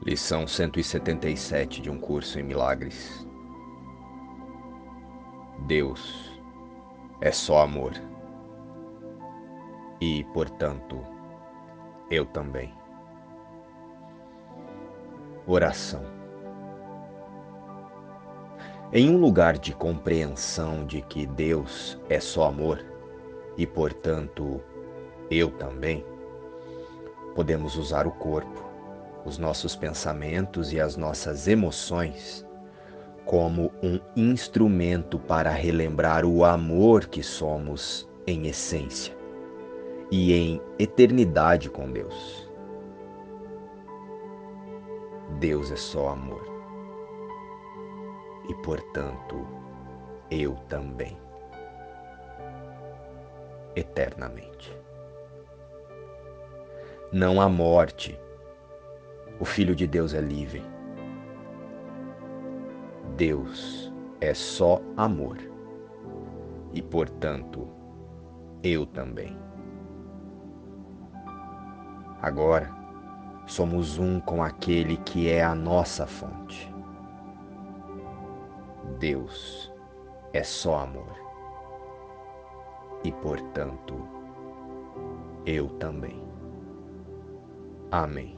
Lição 177 de um curso em milagres. Deus é só amor. E, portanto, eu também. Oração. Em um lugar de compreensão de que Deus é só amor e, portanto, eu também, podemos usar o corpo os nossos pensamentos e as nossas emoções como um instrumento para relembrar o amor que somos em essência e em eternidade com Deus. Deus é só amor. E, portanto, eu também. Eternamente. Não há morte o Filho de Deus é livre. Deus é só amor. E, portanto, eu também. Agora, somos um com aquele que é a nossa fonte. Deus é só amor. E, portanto, eu também. Amém